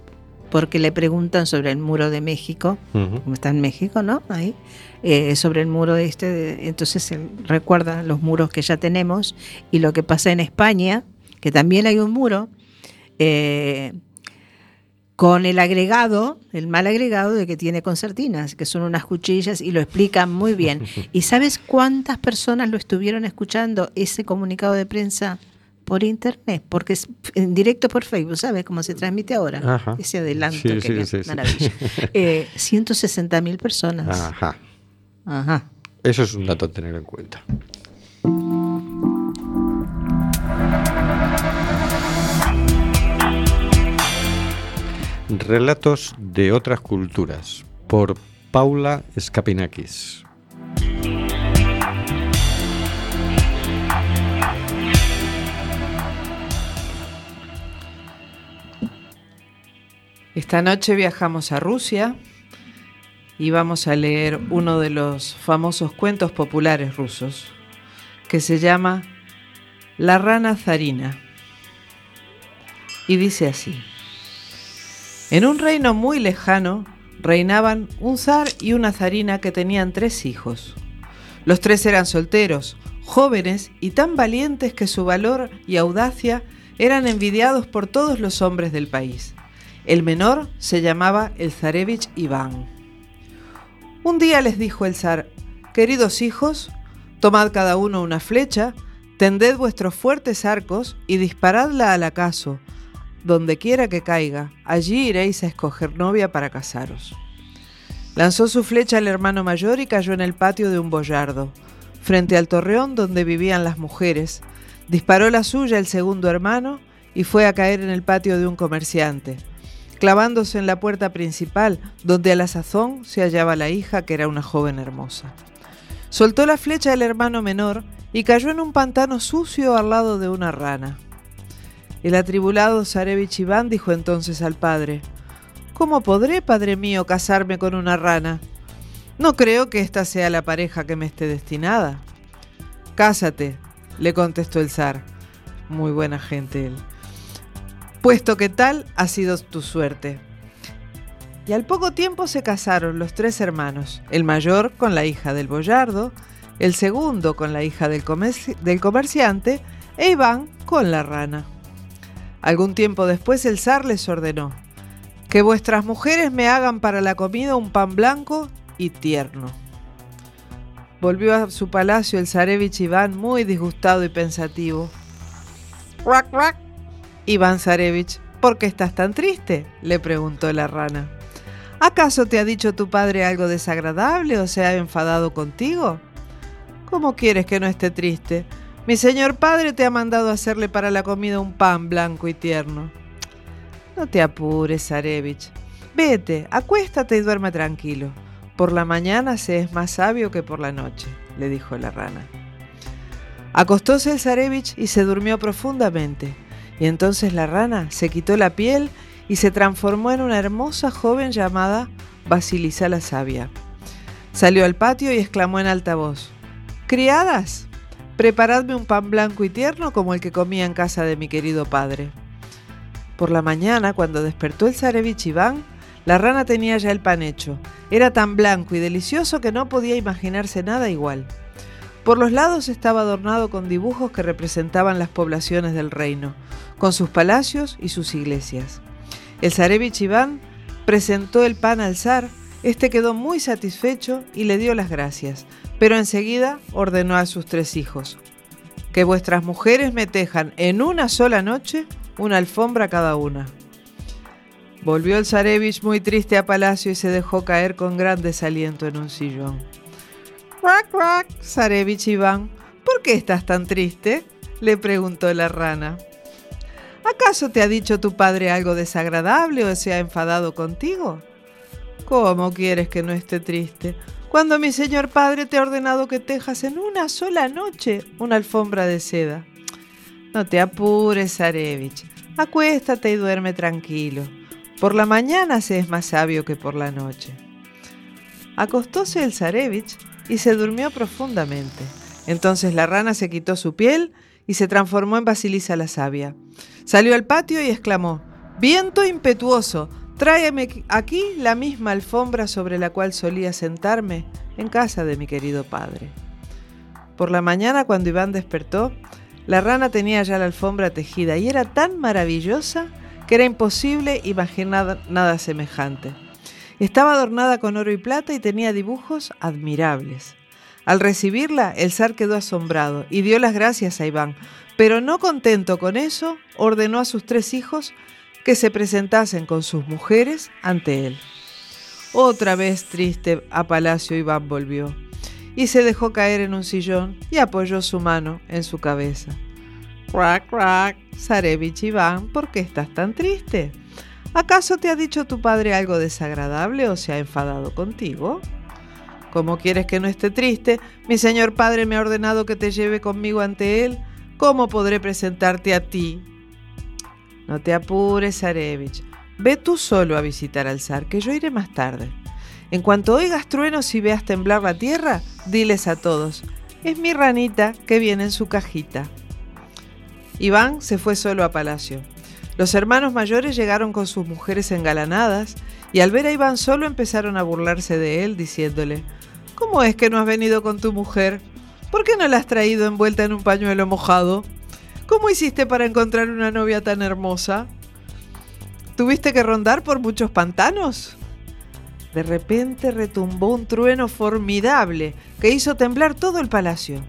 S2: porque le preguntan sobre el muro de México,
S1: Ujú.
S2: como está en México, ¿no? Ahí, eh, sobre el muro este, de- entonces él recuerda los muros que ya tenemos y lo que pasa en España, que también hay un muro, eh, con el agregado, el mal agregado de que tiene concertinas, que son unas cuchillas, y lo explica muy bien. ¿Y sabes cuántas personas lo estuvieron escuchando ese comunicado de prensa por internet? Porque es en directo por Facebook, ¿sabes cómo se transmite ahora?
S1: Ajá.
S2: Ese adelanto,
S1: Sí,
S2: que
S1: sí, sí.
S2: maravilla. Eh, 160 mil personas.
S1: Ajá.
S2: Ajá.
S1: Eso es un dato a tener en cuenta. Relatos de otras culturas por Paula Scapinakis.
S9: Esta noche viajamos a Rusia y vamos a leer uno de los famosos cuentos populares rusos, que se llama La rana zarina. Y dice así. En un reino muy lejano reinaban un zar y una zarina que tenían tres hijos. Los tres eran solteros, jóvenes y tan valientes que su valor y audacia eran envidiados por todos los hombres del país. El menor se llamaba el zarevich Iván. Un día les dijo el zar, queridos hijos, tomad cada uno una flecha, tended vuestros fuertes arcos y disparadla al acaso. Donde quiera que caiga, allí iréis a escoger novia para casaros. Lanzó su flecha el hermano mayor y cayó en el patio de un boyardo, frente al torreón donde vivían las mujeres. Disparó la suya el segundo hermano y fue a caer en el patio de un comerciante, clavándose en la puerta principal, donde a la sazón se hallaba la hija, que era una joven hermosa. Soltó la flecha el hermano menor y cayó en un pantano sucio al lado de una rana. El atribulado Zarevich Iván dijo entonces al padre, ¿Cómo podré, padre mío, casarme con una rana? No creo que esta sea la pareja que me esté destinada. Cásate, le contestó el zar. Muy buena gente él. Puesto que tal ha sido tu suerte. Y al poco tiempo se casaron los tres hermanos, el mayor con la hija del boyardo, el segundo con la hija del comerciante e Iván con la rana. Algún tiempo después el zar les ordenó, que vuestras mujeres me hagan para la comida un pan blanco y tierno. Volvió a su palacio el zarevich Iván muy disgustado y pensativo. Iván Zarevich, ¿por qué estás tan triste? le preguntó la rana. ¿Acaso te ha dicho tu padre algo desagradable o se ha enfadado contigo? ¿Cómo quieres que no esté triste? Mi señor padre te ha mandado hacerle para la comida un pan blanco y tierno. No te apures, Zarevich. Vete, acuéstate y duerme tranquilo. Por la mañana se es más sabio que por la noche, le dijo la rana. Acostóse el Zarevich y se durmió profundamente. Y entonces la rana se quitó la piel y se transformó en una hermosa joven llamada Basilisa la Sabia. Salió al patio y exclamó en alta voz: Criadas, preparadme un pan blanco y tierno como el que comía en casa de mi querido padre. Por la mañana, cuando despertó el Zarevich Iván, la rana tenía ya el pan hecho. Era tan blanco y delicioso que no podía imaginarse nada igual. Por los lados estaba adornado con dibujos que representaban las poblaciones del reino, con sus palacios y sus iglesias. El zarevich Iván presentó el pan al zar, este quedó muy satisfecho y le dio las gracias, pero enseguida ordenó a sus tres hijos, que vuestras mujeres me tejan en una sola noche una alfombra cada una. Volvió el zarevich muy triste a palacio y se dejó caer con gran desaliento en un sillón. ¡Cuac, cuac! Zarevich Iván, ¿por qué estás tan triste? le preguntó la rana. ¿Acaso te ha dicho tu padre algo desagradable o se ha enfadado contigo? ¿Cómo quieres que no esté triste? Cuando mi señor padre te ha ordenado que tejas en una sola noche una alfombra de seda. No te apures, Zarevich. Acuéstate y duerme tranquilo. Por la mañana se es más sabio que por la noche. Acostóse el Zarevich y se durmió profundamente. Entonces la rana se quitó su piel y se transformó en Basilisa la sabia. Salió al patio y exclamó, Viento impetuoso, tráeme aquí la misma alfombra sobre la cual solía sentarme en casa de mi querido padre. Por la mañana, cuando Iván despertó, la rana tenía ya la alfombra tejida y era tan maravillosa que era imposible imaginar nada semejante. Estaba adornada con oro y plata y tenía dibujos admirables. Al recibirla, el zar quedó asombrado y dio las gracias a Iván, pero no contento con eso, ordenó a sus tres hijos que se presentasen con sus mujeres ante él. Otra vez triste a palacio Iván volvió y se dejó caer en un sillón y apoyó su mano en su cabeza. Crack, crack, Zarevich Iván, ¿por qué estás tan triste? ¿Acaso te ha dicho tu padre algo desagradable o se ha enfadado contigo? ¿Cómo quieres que no esté triste? Mi señor padre me ha ordenado que te lleve conmigo ante él. ¿Cómo podré presentarte a ti? No te apures, Zarevich. Ve tú solo a visitar al zar, que yo iré más tarde. En cuanto oigas truenos y veas temblar la tierra, diles a todos, es mi ranita que viene en su cajita. Iván se fue solo a palacio. Los hermanos mayores llegaron con sus mujeres engalanadas y al ver a Iván solo empezaron a burlarse de él, diciéndole, ¿Cómo es que no has venido con tu mujer? ¿Por qué no la has traído envuelta en un pañuelo mojado? ¿Cómo hiciste para encontrar una novia tan hermosa? ¿Tuviste que rondar por muchos pantanos? De repente retumbó un trueno formidable que hizo temblar todo el palacio.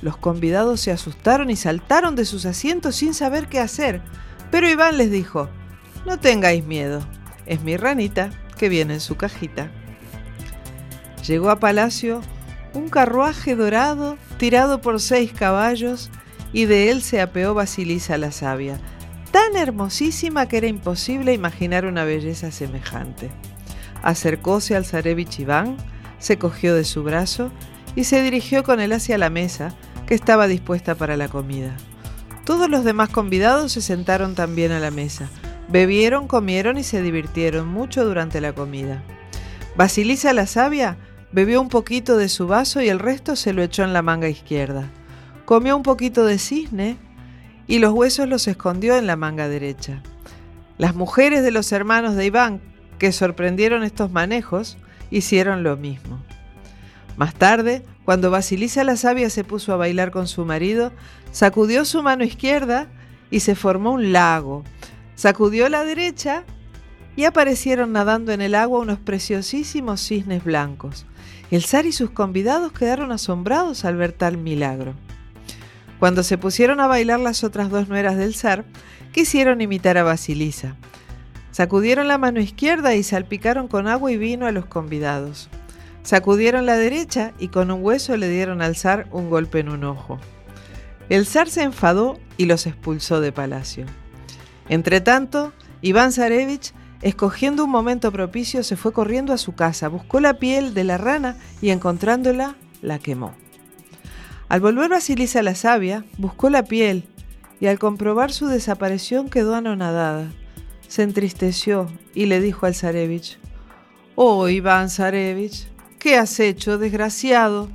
S9: Los convidados se asustaron y saltaron de sus asientos sin saber qué hacer, pero Iván les dijo, no tengáis miedo, es mi ranita que viene en su cajita. Llegó a palacio un carruaje dorado tirado por seis caballos y de él se apeó Basilisa la sabia, tan hermosísima que era imposible imaginar una belleza semejante. Acercóse al zarevich Iván, se cogió de su brazo y se dirigió con él hacia la mesa que estaba dispuesta para la comida. Todos los demás convidados se sentaron también a la mesa. Bebieron, comieron y se divirtieron mucho durante la comida. Basilisa la sabia bebió un poquito de su vaso y el resto se lo echó en la manga izquierda. Comió un poquito de cisne y los huesos los escondió en la manga derecha. Las mujeres de los hermanos de Iván, que sorprendieron estos manejos, hicieron lo mismo. Más tarde, cuando Basilisa la sabia se puso a bailar con su marido, sacudió su mano izquierda y se formó un lago. Sacudió la derecha y aparecieron nadando en el agua unos preciosísimos cisnes blancos. El zar y sus convidados quedaron asombrados al ver tal milagro. Cuando se pusieron a bailar las otras dos nueras del zar, quisieron imitar a Basilisa. Sacudieron la mano izquierda y salpicaron con agua y vino a los convidados. Sacudieron la derecha y con un hueso le dieron al zar un golpe en un ojo. El zar se enfadó y los expulsó de palacio. Entretanto, Iván Zarevich, escogiendo un momento propicio, se fue corriendo a su casa, buscó la piel de la rana y encontrándola, la quemó. Al volver Basilisa la sabia, buscó la piel y al comprobar su desaparición quedó anonadada. Se entristeció y le dijo al Zarevich, Oh, Iván Zarevich, ¿qué has hecho, desgraciado?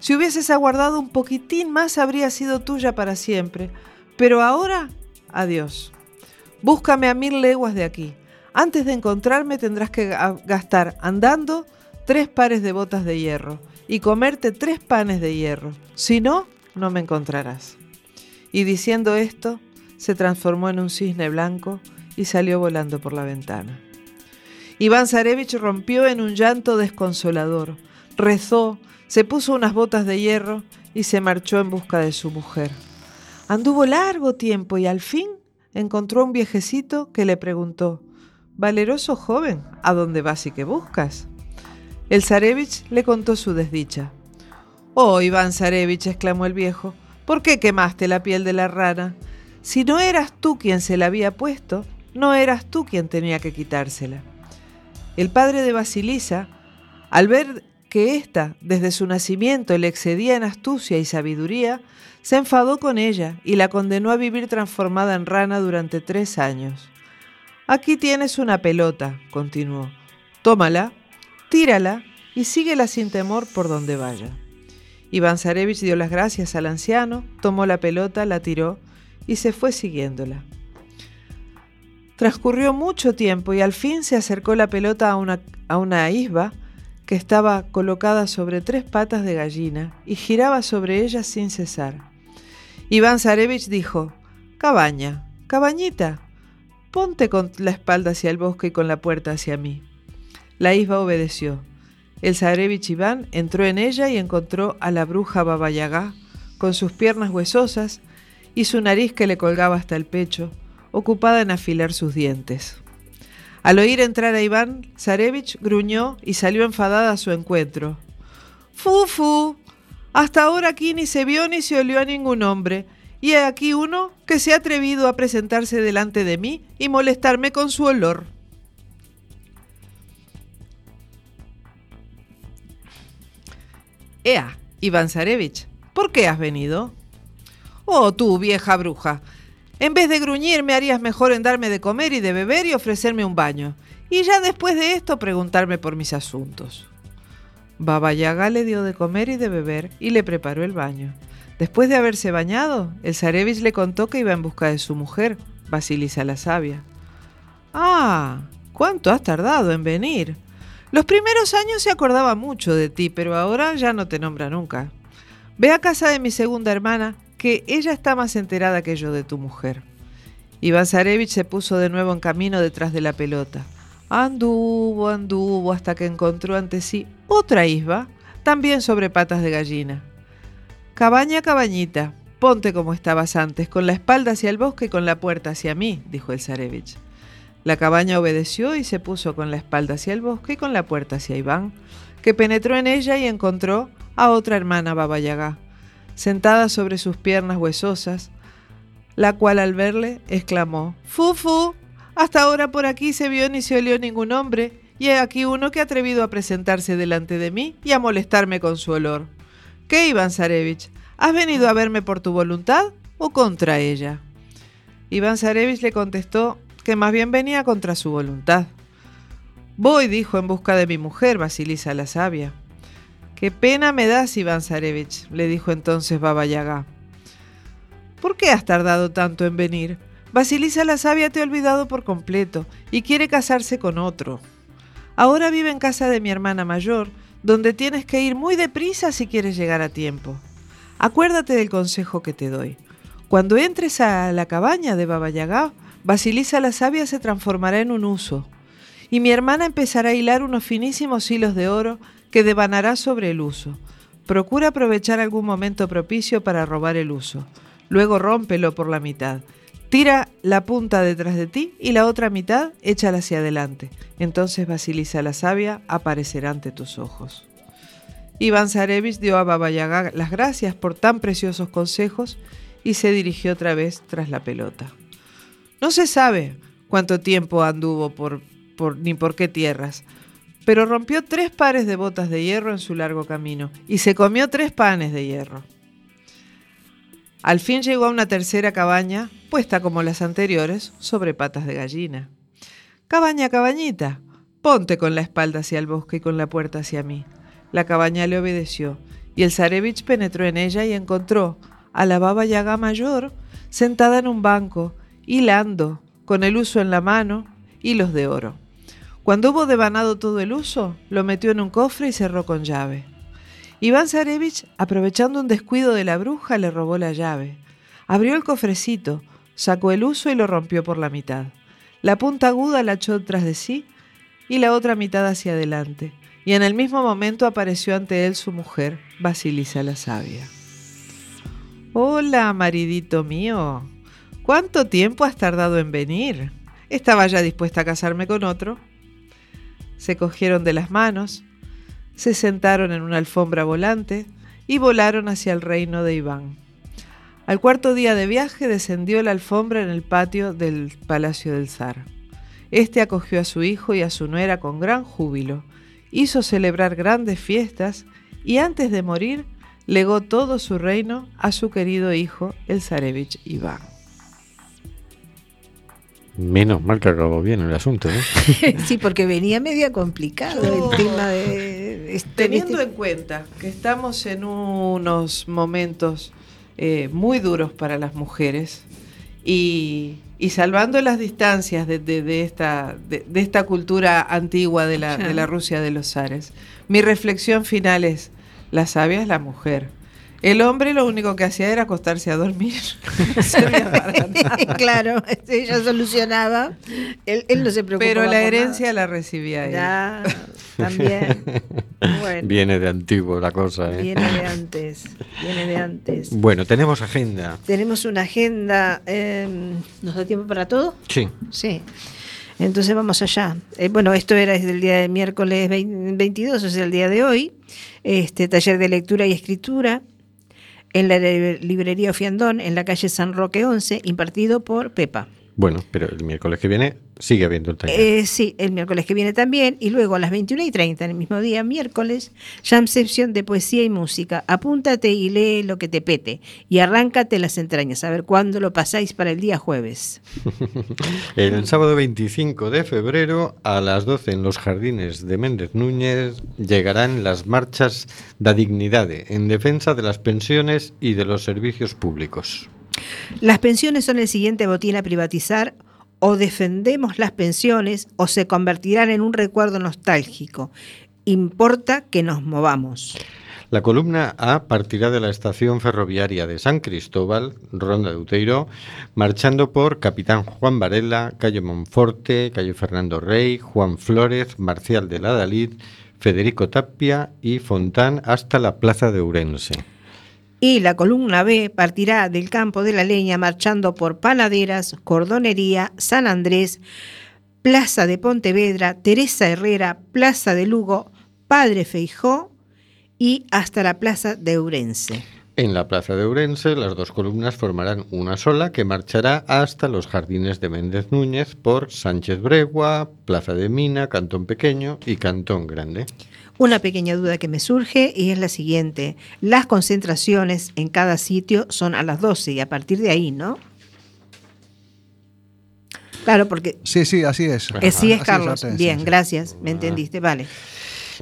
S9: Si hubieses aguardado un poquitín más habría sido tuya para siempre, pero ahora, adiós. Búscame a mil leguas de aquí. Antes de encontrarme tendrás que gastar andando tres pares de botas de hierro y comerte tres panes de hierro. Si no, no me encontrarás. Y diciendo esto, se transformó en un cisne blanco y salió volando por la ventana. Iván Zarevich rompió en un llanto desconsolador, rezó, se puso unas botas de hierro y se marchó en busca de su mujer. Anduvo largo tiempo y al fin encontró a un viejecito que le preguntó, Valeroso joven, ¿a dónde vas y qué buscas? El Zarevich le contó su desdicha. Oh, Iván Zarevich, exclamó el viejo, ¿por qué quemaste la piel de la rana? Si no eras tú quien se la había puesto, no eras tú quien tenía que quitársela. El padre de Basilisa, al ver que ésta desde su nacimiento le excedía en astucia y sabiduría, se enfadó con ella y la condenó a vivir transformada en rana durante tres años. Aquí tienes una pelota, continuó. Tómala tírala y síguela sin temor por donde vaya. Iván Zarevich dio las gracias al anciano, tomó la pelota, la tiró y se fue siguiéndola. Transcurrió mucho tiempo y al fin se acercó la pelota a una, a una isba que estaba colocada sobre tres patas de gallina y giraba sobre ellas sin cesar. Iván Zarevich dijo, Cabaña, cabañita, ponte con la espalda hacia el bosque y con la puerta hacia mí. La isba obedeció. El Zarevich Iván entró en ella y encontró a la bruja Babayagá, con sus piernas huesosas y su nariz que le colgaba hasta el pecho, ocupada en afilar sus dientes. Al oír entrar a Iván, Zarevich gruñó y salió enfadada a su encuentro. ¡Fufu! Hasta ahora aquí ni se vio ni se olió a ningún hombre, y he aquí uno que se ha atrevido a presentarse delante de mí y molestarme con su olor. Ea, Iván Zarevich, ¿por qué has venido? Oh, tú, vieja bruja. En vez de gruñir, me harías mejor en darme de comer y de beber y ofrecerme un baño. Y ya después de esto preguntarme por mis asuntos. Baba Yaga le dio de comer y de beber y le preparó el baño. Después de haberse bañado, el Zarevich le contó que iba en busca de su mujer, Basilisa la Sabia. Ah, ¿cuánto has tardado en venir? Los primeros años se acordaba mucho de ti, pero ahora ya no te nombra nunca. Ve a casa de mi segunda hermana, que ella está más enterada que yo de tu mujer. Iván Zarevich se puso de nuevo en camino detrás de la pelota. Anduvo, anduvo, hasta que encontró ante sí otra isba, también sobre patas de gallina. Cabaña, cabañita, ponte como estabas antes, con la espalda hacia el bosque y con la puerta hacia mí, dijo el Zarevich. La cabaña obedeció y se puso con la espalda hacia el bosque y con la puerta hacia Iván, que penetró en ella y encontró a otra hermana Babayagá, sentada sobre sus piernas huesosas, la cual al verle exclamó, Fufu, hasta ahora por aquí se vio ni se olió ningún hombre, y he aquí uno que ha atrevido a presentarse delante de mí y a molestarme con su olor. ¿Qué, Iván Zarevich? ¿Has venido a verme por tu voluntad o contra ella? Iván Zarevich le contestó que más bien venía contra su voluntad. Voy, dijo, en busca de mi mujer, Basilisa la sabia. Qué pena me das, Iván Zarevich, le dijo entonces Baba Yaga. ¿Por qué has tardado tanto en venir? Basilisa la sabia te ha olvidado por completo y quiere casarse con otro. Ahora vive en casa de mi hermana mayor, donde tienes que ir muy deprisa si quieres llegar a tiempo. Acuérdate del consejo que te doy. Cuando entres a la cabaña de Baba Yaga, Basilisa la sabia se transformará en un uso, y mi hermana empezará a hilar unos finísimos hilos de oro que devanará sobre el uso. Procura aprovechar algún momento propicio para robar el uso. Luego rómpelo por la mitad. Tira la punta detrás de ti y la otra mitad échala hacia adelante. Entonces Basilisa la sabia aparecerá ante tus ojos. Iván Zarevich dio a Baba Yaga las gracias por tan preciosos consejos y se dirigió otra vez tras la pelota. No se sabe cuánto tiempo anduvo por, ni por qué tierras, pero rompió tres pares de botas de hierro en su largo camino y se comió tres panes de hierro. Al fin llegó a una tercera cabaña, puesta como las anteriores, sobre patas de gallina. Cabaña, cabañita, ponte con la espalda hacia el bosque y con la puerta hacia mí. La cabaña le obedeció, y el Zarevich penetró en ella y encontró a la baba Yaga mayor sentada en un banco, hilando, con el uso en la mano, hilos de oro. Cuando hubo devanado todo el uso, lo metió en un cofre y cerró con llave. Iván Zarevich, aprovechando un descuido de la bruja, le robó la llave. Abrió el cofrecito, sacó el uso y lo rompió por la mitad. La punta aguda la echó tras de sí y la otra mitad hacia adelante. Y en el mismo momento apareció ante él su mujer, Basilisa la sabia. Hola, maridito mío. ¿Cuánto tiempo has tardado en venir? Estaba ya dispuesta a casarme con otro. Se cogieron de las manos, se sentaron en una alfombra volante y volaron hacia el reino de Iván. Al cuarto día de viaje descendió la alfombra en el patio del palacio del zar. Este acogió a su hijo y a su nuera con gran júbilo, hizo celebrar grandes fiestas y antes de morir legó todo su reino a su querido hijo, el zarevich Iván.
S1: Menos mal que acabó bien el asunto, ¿eh?
S2: sí, porque venía medio complicado el tema de... este-
S9: Teniendo
S2: este-
S9: en cuenta que estamos en unos momentos eh, muy duros para las mujeres y, y salvando las distancias de, de- de esta, de, de esta cultura antigua de la, de la Rusia de los zares, mi reflexión final es, la sabia es la mujer. El hombre lo único que hacía era acostarse a dormir. No servía para nada.
S2: claro, ella solucionaba. Él, él no se preocupaba.
S9: Pero la herencia la recibía él.
S2: Ya, también. Bueno,
S1: Viene de antiguo la cosa, ¿eh?
S2: viene de antes. Viene de antes.
S1: Bueno, tenemos agenda.
S2: Tenemos una agenda. eh, ¿Nos da tiempo para todo?
S1: Sí.
S2: Sí. Entonces vamos allá. Eh, bueno, esto era desde el día de miércoles 20 22, o sea, el día de hoy. Este taller de lectura y escritura en la li- librería Ofiandón, en la calle San Roque 11, impartido por Pepa.
S1: Bueno, pero el miércoles que viene sigue habiendo el taller.
S2: Eh, sí, el miércoles que viene también. Y luego a las 21 y 30, en el mismo día, miércoles, jam session de poesía y música. Apúntate y lee lo que te pete. Y arráncate las entrañas, a ver cuándo lo pasáis para el día jueves.
S1: El sábado 25 de febrero a las 12 en los jardines de Méndez Núñez llegarán las marchas da dignidade en defensa de las pensiones y de los servicios públicos.
S2: Las pensiones son el siguiente botín a privatizar. O defendemos las pensiones o se convertirán en un recuerdo nostálgico. Importa que nos movamos.
S1: La columna A partirá de la estación ferroviaria de San Cristóbal, Ronda de Uteiro, marchando por Capitán Juan Varela, calle Monforte, calle Fernando Rey, Juan Flórez, Marcial de la Dalid, Federico Tapia y Fontán hasta la Plaza de Urense.
S2: Y la columna B partirá del campo de la leña marchando por Panaderas, Cordonería, San Andrés, Plaza de Pontevedra, Teresa Herrera, Plaza de Lugo, Padre Feijó y hasta la Plaza de Urense.
S1: En la Plaza de Urense, las dos columnas formarán una sola que marchará hasta los jardines de Méndez Núñez por Sánchez Bregua, Plaza de Mina, Cantón Pequeño y Cantón Grande.
S2: Una pequeña duda que me surge y es la siguiente. Las concentraciones en cada sitio son a las 12 y a partir de ahí, ¿no? Claro, porque...
S3: Sí, sí, así es.
S2: Eh, sí es Carlos.
S3: Hortensia,
S2: Bien, gracias. Me entendiste. Vale.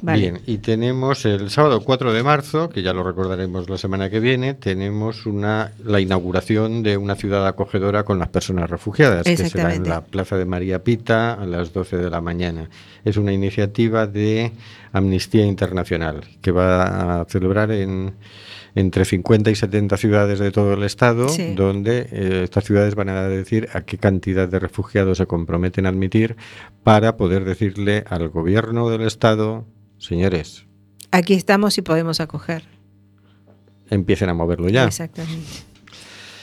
S2: Vale.
S1: Bien, y tenemos el sábado 4 de marzo, que ya lo recordaremos la semana que viene, tenemos una la inauguración de una ciudad acogedora con las personas refugiadas, que será en la Plaza de María Pita a las 12 de la mañana. Es una iniciativa de Amnistía Internacional que va a celebrar en entre 50 y 70 ciudades de todo el estado,
S2: Sí.
S1: donde eh, estas ciudades van a decir a qué cantidad de refugiados se comprometen a admitir para poder decirle al gobierno del estado, señores,
S2: Aquí estamos y podemos acoger.
S1: empiecen a moverlo ya.
S2: Exactamente.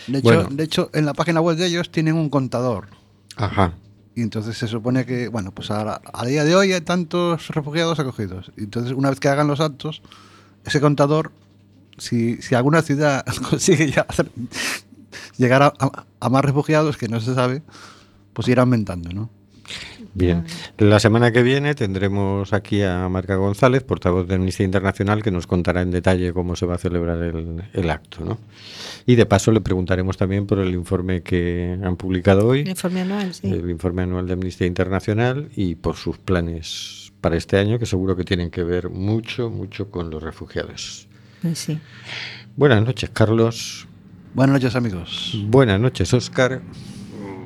S3: De hecho,
S1: Bueno.
S3: de hecho, en la página web de ellos tienen un contador.
S1: Ajá.
S3: Y entonces se supone que, bueno, pues ahora, a día de hoy hay tantos refugiados acogidos. Y entonces, una vez que hagan los actos, ese contador, si, si alguna ciudad consigue ya hacer- llegar a, a- a más refugiados, que no se sabe, pues irá aumentando, ¿no?
S1: Bien. La semana que viene tendremos aquí a Marca González, portavoz de Amnistía Internacional, que nos contará en detalle cómo se va a celebrar el, el acto. ¿no? Y de paso le preguntaremos también por el informe que han publicado hoy,
S2: El informe anual, sí.
S1: el informe anual de Amnistía Internacional, y por sus planes para este año, que seguro que tienen que ver mucho, mucho con los refugiados.
S2: Pues sí.
S1: Buenas noches, Carlos.
S3: Buenas noches, amigos.
S1: Buenas noches, Óscar.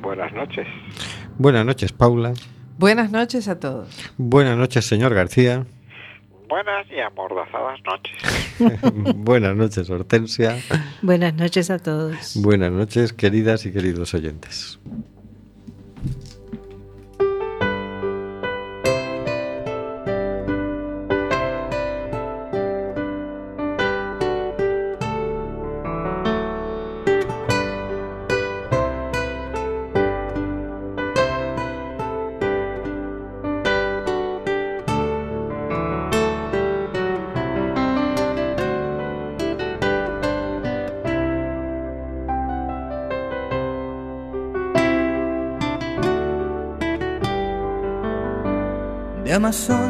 S4: Buenas noches.
S1: Buenas noches, Paula.
S9: Buenas noches a todos.
S1: Buenas noches, señor García.
S5: Buenas y amordazadas noches.
S1: Buenas noches, Hortensia.
S2: Buenas noches a todos.
S1: Buenas noches, queridas y queridos oyentes.
S8: De